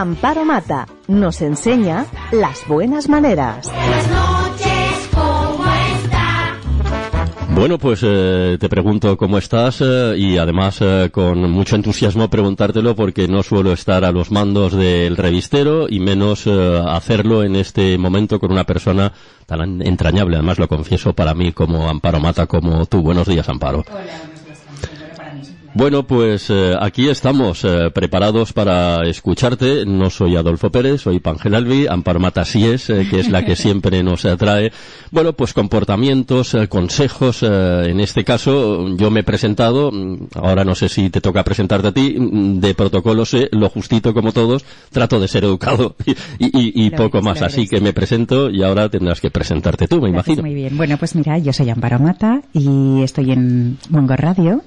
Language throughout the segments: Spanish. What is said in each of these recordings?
Amparo Mata nos enseña las buenas maneras. Bueno, pues eh, te pregunto cómo estás eh, y además eh, con mucho entusiasmo preguntártelo porque no suelo estar a los mandos del revistero y menos hacerlo en este momento con una persona tan entrañable. Además lo confieso para mí como Amparo Mata, como tú. Buenos días, Amparo. Bueno, pues eh, aquí estamos eh, preparados para escucharte. No soy Adolfo Pérez, soy Pangel Albi, Amparo Matasíes, eh, que es la que siempre nos atrae. Bueno, pues comportamientos, consejos. en este caso, yo me he presentado, mm, ahora no sé si te toca presentarte a ti, mm, de protocolo sé lo justito como todos, trato de ser educado y, poco más. Así que me presento y ahora tendrás que presentarte tú, me imagino. Muy bien. Bueno, pues mira, yo soy Amparo Mata y estoy en Mongo Radio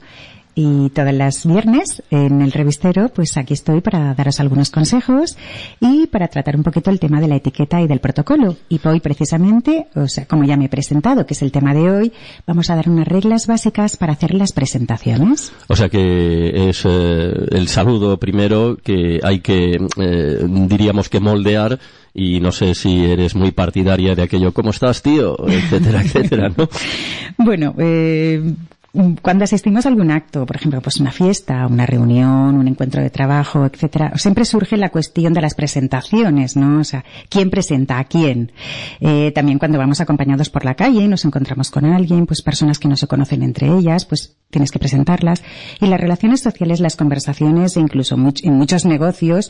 y todas las viernes en el revistero, pues aquí estoy para daros algunos consejos y para tratar un poquito el tema de la etiqueta y del protocolo. Y hoy precisamente, o sea, como ya me he presentado, que es el tema de hoy, vamos a dar unas reglas básicas para hacer las presentaciones. O sea que es eh, el saludo primero que hay que, eh, diríamos que moldear y no sé si eres muy partidaria de aquello, ¿cómo estás, tío? etcétera, etcétera, ¿no? bueno, eh, cuando asistimos a algún acto, por ejemplo, pues una fiesta, una reunión, un encuentro de trabajo, etcétera, siempre surge la cuestión de las presentaciones, ¿no? O sea, ¿quién presenta a quién? Eh, también cuando vamos acompañados por la calle y nos encontramos con alguien, pues personas que no se conocen entre ellas, pues tienes que presentarlas. Y las relaciones sociales, las conversaciones, e incluso en muchos negocios,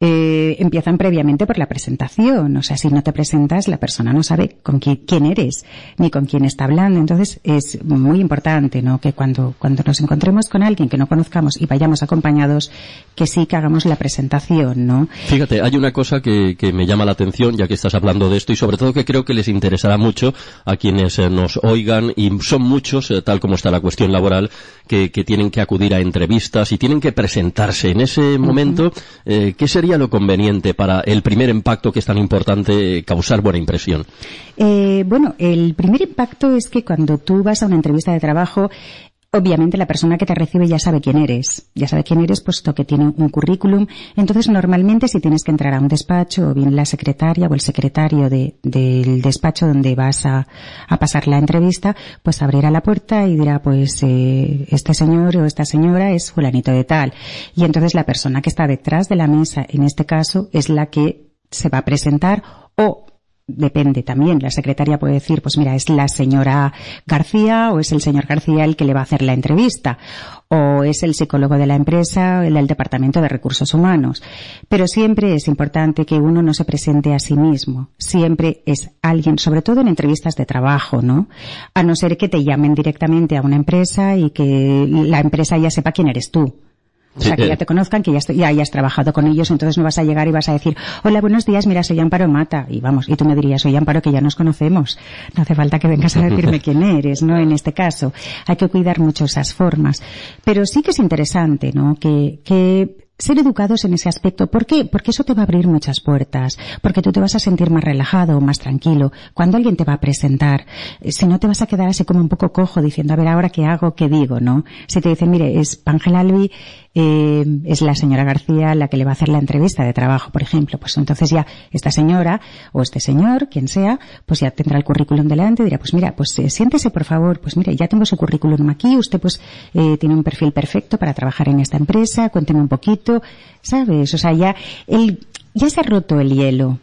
eh, empiezan previamente por la presentación. O sea, si no te presentas, la persona no sabe con quién eres, ni con quién está hablando. Entonces, es muy importante que cuando, cuando nos encontremos con alguien que no conozcamos y vayamos acompañados, que sí que hagamos la presentación, ¿no? Fíjate, hay una cosa que, me llama la atención, ya que estás hablando de esto, y sobre todo que creo que les interesará mucho a quienes eh, nos oigan, y son muchos, eh, tal como está la cuestión laboral, que, tienen que acudir a entrevistas y tienen que presentarse. En ese momento, eh, ¿qué sería lo conveniente para el primer impacto que es tan importante causar buena impresión? bueno, el primer impacto es que cuando tú vas a una entrevista de trabajo, Obviamente la persona que te recibe ya sabe quién eres, ya sabe quién eres puesto que tiene un currículum. Entonces normalmente si tienes que entrar a un despacho o bien la secretaria o el secretario del despacho donde vas a, pasar la entrevista, pues abrirá la puerta y dirá pues eh, este señor o esta señora es fulanito de tal. Y entonces la persona que está detrás de la mesa en este caso es la que se va a presentar o depende también. La secretaria puede decir, pues mira, es la señora García o es el señor García el que le va a hacer la entrevista o es el psicólogo de la empresa el del departamento de recursos humanos. Pero siempre es importante que uno no se presente a sí mismo. Siempre es alguien, sobre todo en entrevistas de trabajo, ¿no? A no ser que te llamen directamente a una empresa y que la empresa ya sepa quién eres tú. O sea, que ya te conozcan, que ya, ya, hayas trabajado con ellos, entonces no vas a llegar y vas a decir, hola, buenos días, mira, soy Amparo Mata. Y vamos, y tú me dirías, soy Amparo, que ya nos conocemos. No hace falta que vengas a decirme quién eres, ¿no? En este caso. Hay que cuidar mucho esas formas. Pero sí que es interesante, ¿no? Que, que ser educados en ese aspecto. ¿Por qué? Porque eso te va a abrir muchas puertas, porque tú te vas a sentir más relajado, más tranquilo. Cuando alguien te va a presentar, eh, si no te vas a quedar así como un poco cojo diciendo, a ver, ahora qué hago, qué digo, ¿no? Si te dicen, mire, es Ángel Albi, eh, es la señora García la que le va a hacer la entrevista de trabajo, por ejemplo, pues entonces ya esta señora o este señor, quien sea, pues ya tendrá el currículum delante y dirá, pues mira, pues eh, siéntese por favor, pues mire, ya tengo su currículum aquí, usted pues eh, tiene un perfil perfecto para trabajar en esta empresa, cuénteme un poquito, ¿sabes? O sea, ya el, ya se ha roto el hielo.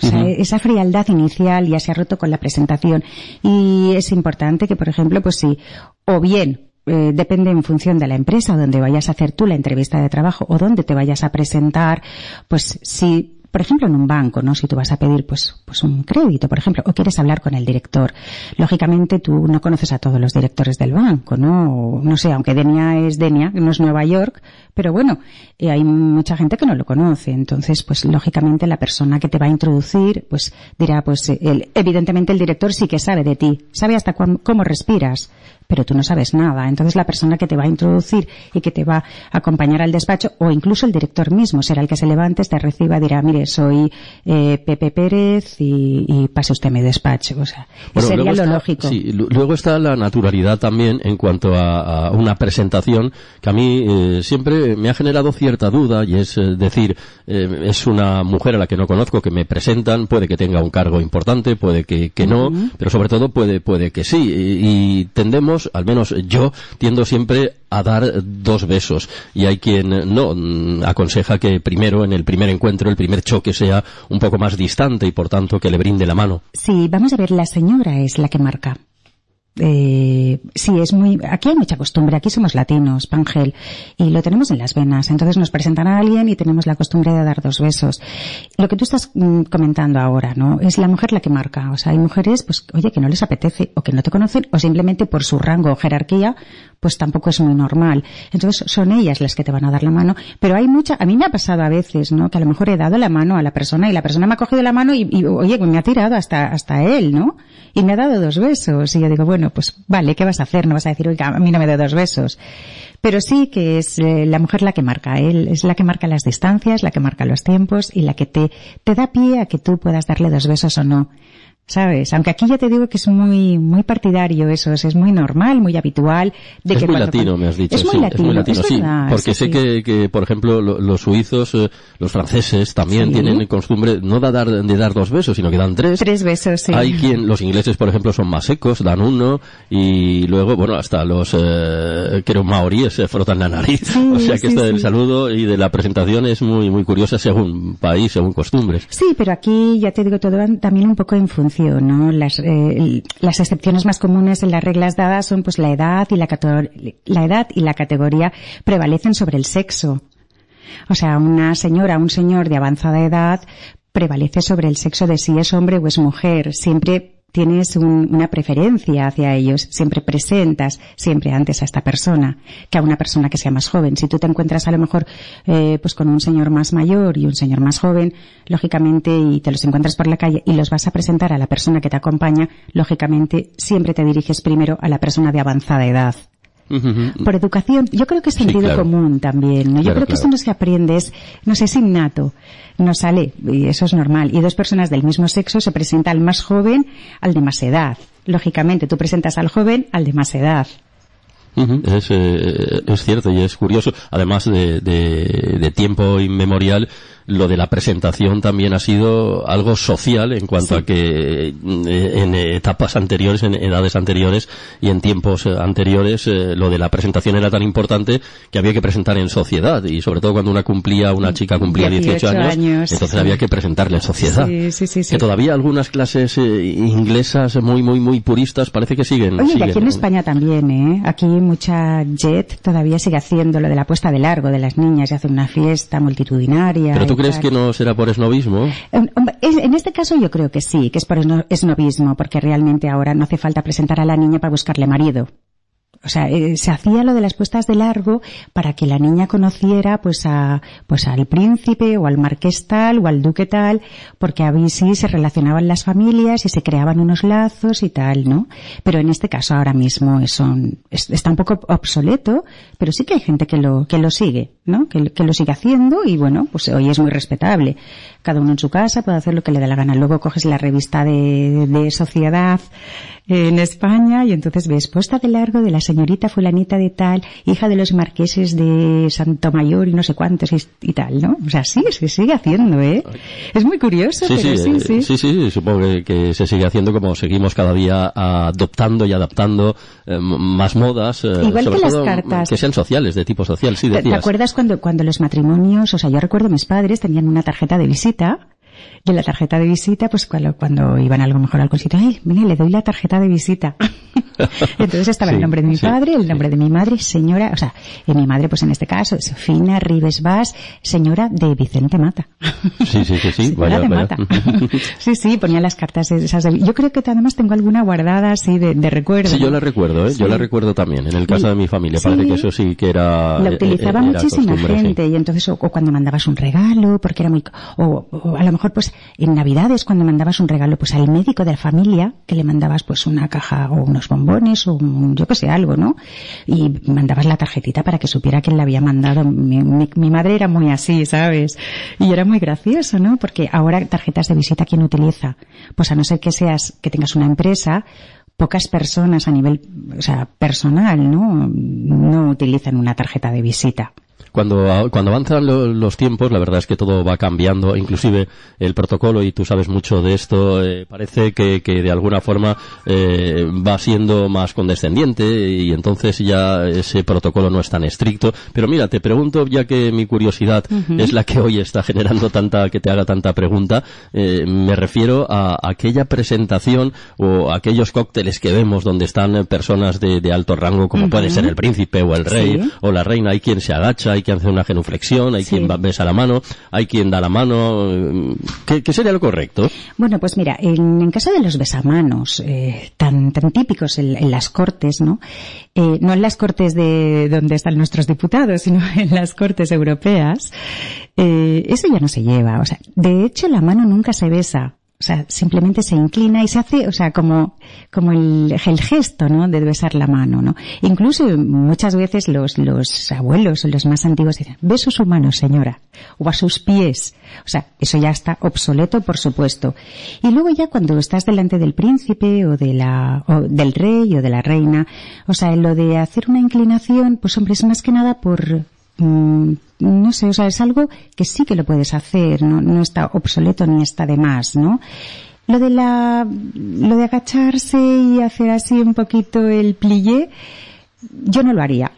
O sea, esa frialdad inicial ya se ha roto con la presentación y es importante que, por ejemplo, pues si, o bien eh, depende en función de la empresa donde vayas a hacer tú la entrevista de trabajo o donde te vayas a presentar, pues si por ejemplo, en un banco, ¿no? Si tú vas a pedir, pues, pues un crédito, por ejemplo, o quieres hablar con el director. Lógicamente tú no conoces a todos los directores del banco, ¿no? no sé, aunque Denia es Denia, no es Nueva York, pero bueno, eh, hay mucha gente que no lo conoce. Entonces, pues lógicamente la persona que te va a introducir, pues dirá, pues el, evidentemente el director sí que sabe de ti, sabe hasta cómo respiras, pero tú no sabes nada. Entonces la persona que te va a introducir y que te va a acompañar al despacho, o incluso el director mismo, será el que se levante, te reciba, dirá, mire, soy eh, Pepe Pérez y, pase usted mi despacho. O sea, sería lo lógico. Sí, luego está la naturalidad también en cuanto a, una presentación que a mí eh, siempre me ha generado cierta duda y es eh, decir, es una mujer a la que no conozco que me presentan, puede que tenga un cargo importante, puede que, no, pero sobre todo puede, puede que sí. y tendemos al menos yo, tiendo siempre a dar dos besos. Y hay quien no mm, aconseja que primero, en el primer encuentro, el primer choque sea un poco más distante y por tanto que le brinde la mano. Sí, vamos a ver, la señora es la que marca eh, sí, es muy, aquí hay mucha costumbre, aquí somos latinos, Pangel, y lo tenemos en las venas. Entonces nos presentan a alguien y tenemos la costumbre de dar dos besos. Lo que tú estás mm, comentando ahora, ¿no? Es la mujer la que marca. O sea, hay mujeres, pues, oye, que no les apetece, o que no te conocen, o simplemente por su rango o jerarquía, pues tampoco es muy normal. Entonces son ellas las que te van a dar la mano. Pero hay mucha, a mí me ha pasado a veces, ¿no? Que a lo mejor he dado la mano a la persona y la persona me ha cogido la mano y, y oye, me ha tirado hasta, hasta él, ¿no? Y me ha dado dos besos. Y yo digo, bueno, pues vale, ¿qué vas a hacer? No vas a decir, oiga, a mí no me da dos besos. Pero sí que es eh, la mujer la que marca, él es la que marca las distancias, la que marca los tiempos y la que te, te da pie a que tú puedas darle dos besos o no. ¿Sabes? Aunque aquí ya te digo que es muy muy partidario eso, es, muy normal, muy habitual. De es muy latino, me has dicho. Es muy latino, sí. porque sé Que, que, por ejemplo, los suizos, eh, los franceses también tienen costumbre no de dar, de dar dos besos, sino que dan tres. Tres besos, sí. Hay quien, los ingleses, por ejemplo, son más secos, dan uno, y luego, bueno, hasta los, eh, creo, maoríes se frotan la nariz. o sea que esto del saludo y de la presentación es muy, muy curiosa según país, según costumbres. Sí, pero aquí, ya te digo, todo también un poco en función ¿no? Las, eh, las excepciones más comunes en las reglas dadas son pues la edad y la, la edad y la categoría prevalecen sobre el sexo. O sea, una señora, un señor de avanzada edad prevalece sobre el sexo de si es hombre o es mujer. Siempre tienes una preferencia hacia ellos, siempre presentas siempre antes a esta persona que a una persona que sea más joven. Si tú te encuentras a lo mejor eh, pues con un señor más mayor y un señor más joven, lógicamente, y te los encuentras por la calle y los vas a presentar a la persona que te acompaña, lógicamente siempre te diriges primero a la persona de avanzada edad. Por educación, yo creo que es sentido común también, ¿no? Yo creo que esto no se aprende, es, no sé, es innato, no sale, y eso es normal. Y dos personas del mismo sexo se presenta al más joven, al de más edad. Lógicamente, tú presentas al joven, al de más edad. es, eh, es, cierto y es curioso. Además de, de, de tiempo inmemorial, lo de la presentación también ha sido algo social en cuanto a que eh, en etapas anteriores, en edades anteriores y en tiempos eh, anteriores, eh, lo de la presentación era tan importante que había que presentar en sociedad y sobre todo cuando una cumplía, una chica cumplía 18, años, entonces había que presentarle en sociedad. que todavía algunas clases inglesas muy, muy, muy puristas parece que siguen. Oye, y aquí en España también, ¿eh? Aquí mucha jet todavía sigue haciendo lo de la puesta de largo de las niñas y hace una fiesta multitudinaria crees que no será por esnovismo? En este caso yo creo que sí, que es por esnovismo, porque realmente ahora no hace falta presentar a la niña para buscarle marido o sea, eh, se hacía lo de las puestas de largo para que la niña conociera pues a pues al príncipe o al marqués tal o al duque tal, porque a sí se relacionaban las familias y se creaban unos lazos y tal, ¿no? Pero en este caso ahora mismo eso está un poco obsoleto, pero sí que hay gente que lo que lo sigue, ¿no? Que, que lo sigue haciendo y bueno, pues hoy es muy respetable. Cada uno en su casa puede hacer lo que le dé la gana. Luego coges la revista de, de sociedad en España y entonces ves puesta de largo de la señorita fulanita de tal, hija de los marqueses de Santo Mayor y no sé cuántos y, tal, ¿no? O sea, sí, se sigue haciendo, ¿eh? Es muy curioso, sí, pero sí, sí, sí. Sí, supongo que, se sigue haciendo como seguimos cada día adoptando y adaptando eh, más modas. Eh, Igual que las cartas. Que sean sociales, de tipo social, sí, decías. ¿Te, acuerdas cuando, cuando los matrimonios, o sea, yo recuerdo mis padres tenían una tarjeta de visita Y en la tarjeta de visita, pues cuando, cuando iban a lo mejor al sitio, ay, mire, le doy la tarjeta de visita. Entonces estaba el nombre de mi padre, el nombre de mi madre, señora, o sea, y mi madre, pues en este caso, es Fina Rives Vaz, señora de Vicente Mata. Sí, sí, sí, sí. Vaya, de Mata. sí, sí, ponía las cartas esas de... Yo creo que además tengo alguna guardada así de, de recuerdo. Sí, yo la recuerdo, ¿eh? Yo la recuerdo también, en el caso de mi familia. Parece que eso sí que era... La utilizaba muchísima gente y entonces, o, cuando mandabas un regalo, porque era muy... O, o, a lo mejor pues en Navidades cuando mandabas un regalo pues al médico de la familia, que le mandabas pues una caja o unos bombones o un, yo que sé, algo, ¿no? Y mandabas la tarjetita para que supiera que le había mandado. Mi, mi, mi madre era muy así, ¿sabes? Y era muy gracioso, ¿no? Porque ahora tarjetas de visita, ¿quién utiliza? Pues a no ser que seas, que tengas una empresa, pocas personas a nivel, o sea, personal, ¿no? No utilizan una tarjeta de visita. Cuando, cuando avanzan lo, los tiempos, la verdad es que todo va cambiando, inclusive el protocolo, y tú sabes mucho de esto, eh, parece que, que, de alguna forma eh, va siendo más condescendiente y entonces ya ese protocolo no es tan estricto. Pero mira, te pregunto, ya que mi curiosidad uh -huh. es la que hoy está generando tanta, que te haga tanta pregunta, eh, me refiero a aquella presentación o aquellos cócteles que vemos donde están personas de, de alto rango, como uh -huh. puede ser el príncipe o el rey sí. o la reina, hay quien se agacha, hay quien hace una genuflexión, hay sí. quien besa la mano, hay quien da la mano. ¿Qué, qué sería lo correcto? Bueno, pues mira, en, en caso de los besamanos, eh, tan, tan típicos en, en las cortes, ¿no? Eh, no en las cortes de donde están nuestros diputados, sino en las cortes europeas, eh, eso ya no se lleva. O sea, de hecho la mano nunca se besa. O sea, simplemente se inclina y se hace, o sea, como, como el, el gesto, ¿no? De besar la mano, ¿no? Incluso muchas veces los, los abuelos, los más antiguos dicen, beso su mano, señora. O a sus pies. O sea, eso ya está obsoleto, por supuesto. Y luego ya cuando estás delante del príncipe o de la, o del rey o de la reina, o sea, lo de hacer una inclinación, pues hombre, es más que nada por, Mm, no sé, o sea, es algo que sí que lo puedes hacer, no, no está obsoleto ni está de más, ¿no? Lo de la, lo de agacharse y hacer así un poquito el plié, yo no lo haría.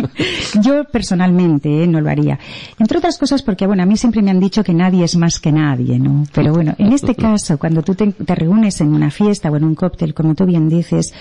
yo personalmente ¿eh? no lo haría. Entre otras cosas porque, bueno, a mí siempre me han dicho que nadie es más que nadie, ¿no? Pero bueno, en este caso, cuando tú te, te reúnes en una fiesta o en un cóctel, como tú bien dices,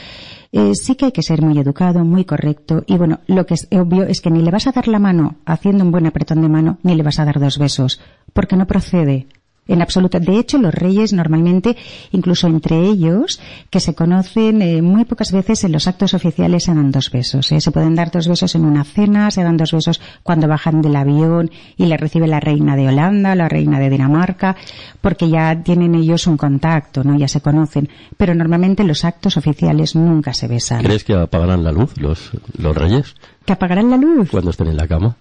eh, sí que hay que ser muy educado, muy correcto. Y bueno, lo que es obvio es que ni le vas a dar la mano haciendo un buen apretón de mano, ni le vas a dar dos besos, porque no procede. En absoluto. De hecho, los reyes normalmente, incluso entre ellos, que se conocen eh, muy pocas veces en los actos oficiales se dan dos besos. ¿eh? Se pueden dar dos besos en una cena, se dan dos besos cuando bajan del avión y le recibe la reina de Holanda, la reina de Dinamarca, porque ya tienen ellos un contacto, ¿no? Ya se conocen. Pero normalmente los actos oficiales nunca se besan. ¿Crees que apagarán la luz los, los reyes? ¿Que apagarán la luz? Cuando estén en la cama.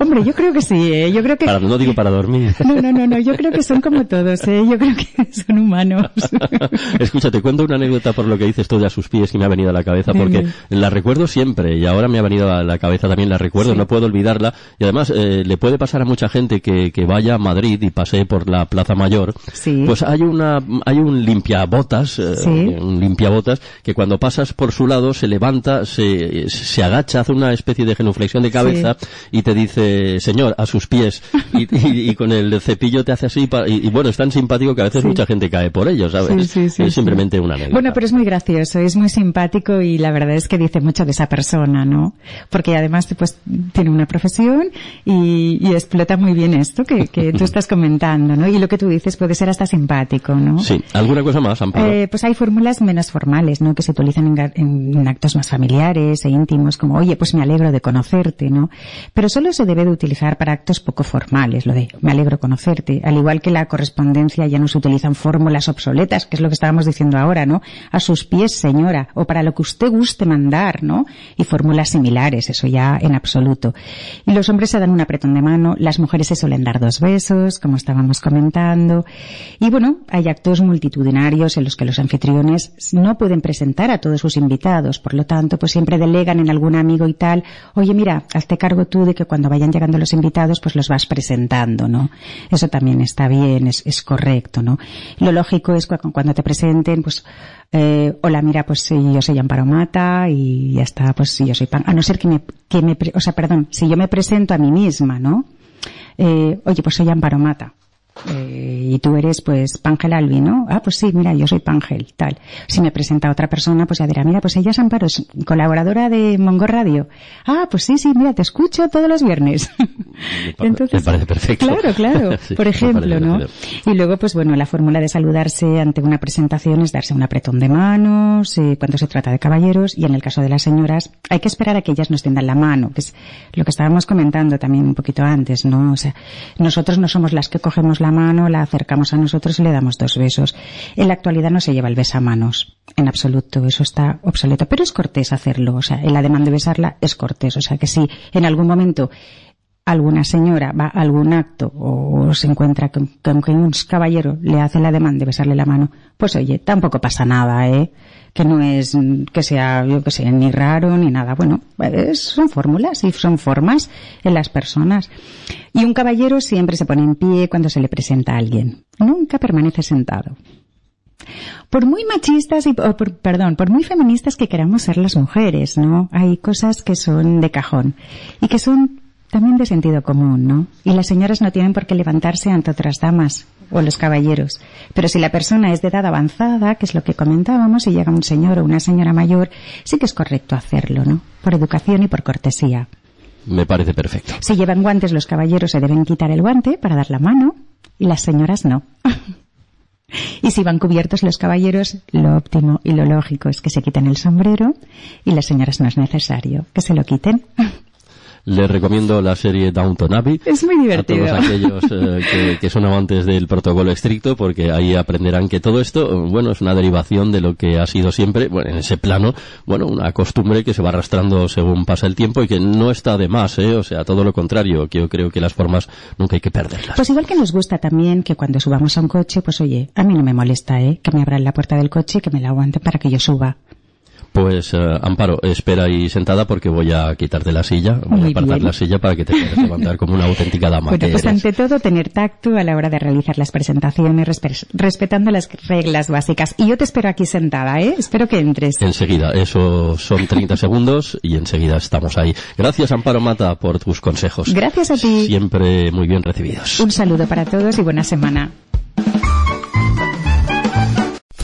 Hombre, yo creo que sí, ¿eh? Yo creo que... Para, no digo para dormir. No, no, no, no, yo creo que son como todos, ¿eh? Yo creo que son humanos. Escucha, te cuento una anécdota por lo que dices tú de a sus pies que me ha venido a la cabeza, porque la recuerdo siempre y ahora me ha venido a la cabeza también la recuerdo, sí. no puedo olvidarla. Y además, eh, le puede pasar a mucha gente que, que vaya a Madrid y pase por la Plaza Mayor. Sí. Pues hay una, hay un limpiabotas, eh, sí. un limpiabotas, que cuando pasas por su lado se levanta, se, se agacha, hace una especie de genuflexión de cabeza y te dice, señor, a sus pies y, y, y, con el cepillo te hace así y, y, bueno, es tan simpático que a veces sí. mucha gente cae por ello, ¿sabes? Sí, sí, es simplemente una anécdota. Bueno, pero es muy gracioso, es muy simpático y la verdad es que dice mucho de esa persona, ¿no? Porque además pues tiene una profesión y, explota muy bien esto que, que tú estás comentando, ¿no? Y lo que tú dices puede ser hasta simpático, ¿no? Sí. ¿Alguna cosa más, Amparo? Eh, pues hay fórmulas menos formales, ¿no? Que se utilizan en, en, en actos más familiares e íntimos, como, oye, pues me alegro de conocerte, ¿no? Pero solo se debe de utilizar para actos poco formales, lo de me alegro conocerte, al igual que la correspondencia ya no se utilizan fórmulas obsoletas, que es lo que estábamos diciendo ahora, ¿no? A sus pies, señora, o para lo que usted guste mandar, ¿no? Y fórmulas similares, eso ya en absoluto. Y los hombres se dan un apretón de mano, las mujeres se suelen dar dos besos, como estábamos comentando. Y bueno, hay actos multitudinarios en los que los anfitriones no pueden presentar a todos sus invitados, por lo tanto, pues siempre delegan en algún amigo y tal, oye, mira, hazte cargo tú de que cuando vayan llegando los invitados pues los vas presentando, ¿no? Eso también está bien, es, es correcto, ¿no? Lo lógico es cuando te presenten, pues, eh, hola, mira, pues yo soy Amparo Mata y ya está, pues yo soy Pan, a no ser que me, que me, o sea, perdón, si yo me presento a mí misma, ¿no? Eh, oye, pues soy Amparo Mata. Eh, y tú eres pues Pangel Albi, ¿no? Ah, pues sí, mira, yo soy Pangel, tal. Si me presenta otra persona, pues ya dirá, mira, pues ella es Amparo, es colaboradora de Mongo Radio. Ah, pues sí, sí, mira, te escucho todos los viernes. Me, parece perfecto. Claro, claro, por ejemplo, ¿no? Y luego, pues bueno, la fórmula de saludarse ante una presentación es darse un apretón de manos, eh, cuando se trata de caballeros, y en el caso de las señoras, hay que esperar a que ellas nos tendan la mano, que es lo que estábamos comentando también un poquito antes, ¿no? O sea, nosotros no somos las que cogemos la mano, la acercamos a nosotros y le damos dos besos. En la actualidad no se lleva el besamanos, en absoluto, eso está obsoleto, pero es cortés hacerlo, o sea, el ademán de besarla es cortés, o sea que si en algún momento alguna señora va a algún acto o se encuentra con, que un caballero le hace la demanda de besarle la mano, pues oye, tampoco pasa nada, ¿eh? Que no es que sea, yo que sé, ni raro ni nada. Bueno, son fórmulas y son formas en las personas. Y un caballero siempre se pone en pie cuando se le presenta a alguien. Nunca permanece sentado. Por muy machistas y, perdón, por muy feministas que queramos ser las mujeres, ¿no? Hay cosas que son de cajón y que son también de sentido común, ¿no? Y las señoras no tienen por qué levantarse ante otras damas o los caballeros. Pero si la persona es de edad avanzada, que es lo que comentábamos, y llega un señor o una señora mayor, sí que es correcto hacerlo, ¿no? Por educación y por cortesía. Me parece perfecto. Si llevan guantes, los caballeros se deben quitar el guante para dar la mano y las señoras no. y si van cubiertos los caballeros, lo óptimo y lo lógico es que se quiten el sombrero y las señoras no es necesario que se lo quiten. les recomiendo la serie Downton Abbey. Es muy divertido. A todos aquellos eh, que, son amantes del protocolo estricto, porque ahí aprenderán que todo esto, bueno, es una derivación de lo que ha sido siempre, bueno, en ese plano, bueno, una costumbre que se va arrastrando según pasa el tiempo y que no está de más, ¿eh? O sea, todo lo contrario, que yo creo que las formas nunca hay que perderlas. Pues igual que nos gusta también que cuando subamos a un coche, pues oye, a mí no me molesta, ¿eh? Que me abran la puerta del coche y que me la aguanten para que yo suba. Pues eh, Amparo, espera ahí sentada porque voy a quitarte la silla, voy a apartar la silla para que te puedas levantar como una auténtica dama. Bueno, pues ante todo tener tacto a la hora de realizar las presentaciones, respetando las reglas básicas. Y yo te espero aquí sentada, ¿eh? Espero que entres. Enseguida, eso son 30 segundos y enseguida estamos ahí. Gracias Amparo Mata por tus consejos. Gracias a ti. Siempre muy bien recibidos. Un saludo para todos y buena semana.